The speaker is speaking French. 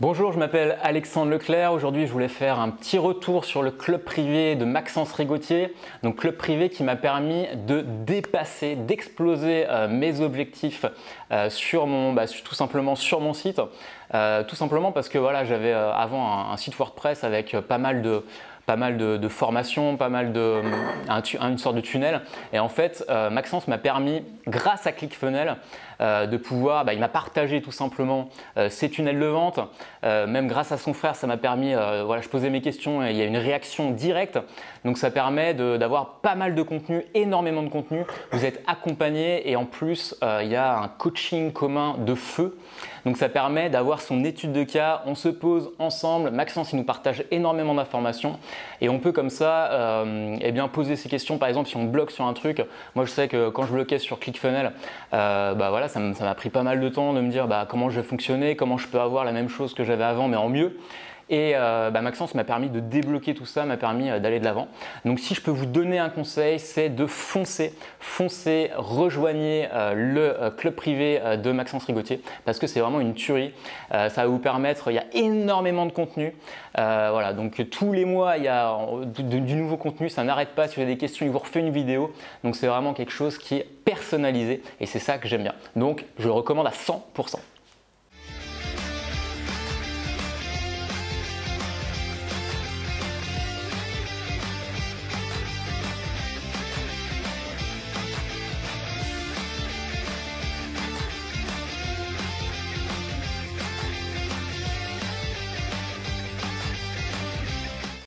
Bonjour, je m'appelle Alexandre Leclerc. Aujourd'hui, je voulais faire un petit retour sur le club privé de Maxence Rigotier. Donc, club privé qui m'a permis de dépasser, d'exploser euh, mes objectifs euh, sur mon, bah, tout simplement sur mon site. Euh, tout simplement parce que voilà, j'avais avant un, site WordPress avec pas mal de pas mal de, formations, pas mal de une sorte de tunnel. Et en fait, Maxence m'a permis, grâce à ClickFunnels, de pouvoir, bah, il m'a partagé tout simplement ses tunnels de vente, euh, même grâce à son frère, ça m'a permis, euh, voilà, je posais mes questions et il y a une réaction directe. Donc ça permet d'avoir pas mal de contenu, énormément de contenu. Vous êtes accompagné et en plus, euh, il y a un coaching commun de feu. Donc ça permet d'avoir son étude de cas. On se pose ensemble. Maxence, il nous partage énormément d'informations et on peut comme ça eh bien, poser ces questions. Par exemple, si on bloque sur un truc, moi je sais que quand je bloquais sur ClickFunnels, bah voilà, ça m'a pris pas mal de temps de me dire bah, comment je vais fonctionner, comment je peux avoir la même chose que j'avais avant, mais en mieux. Et euh, bah, Maxence m'a permis de débloquer tout ça, m'a permis euh, d'aller de l'avant. Donc si je peux vous donner un conseil, c'est de foncer, foncer, rejoignez euh, le club privé de Maxence Rigotier parce que c'est vraiment une tuerie. ça va vous permettre, il y a énormément de contenu. voilà, donc tous les mois il y a du nouveau contenu, ça n'arrête pas. Si vous avez des questions, il vous refait une vidéo. Donc c'est vraiment quelque chose qui est personnalisé et c'est ça que j'aime bien. Donc je le recommande à 100%.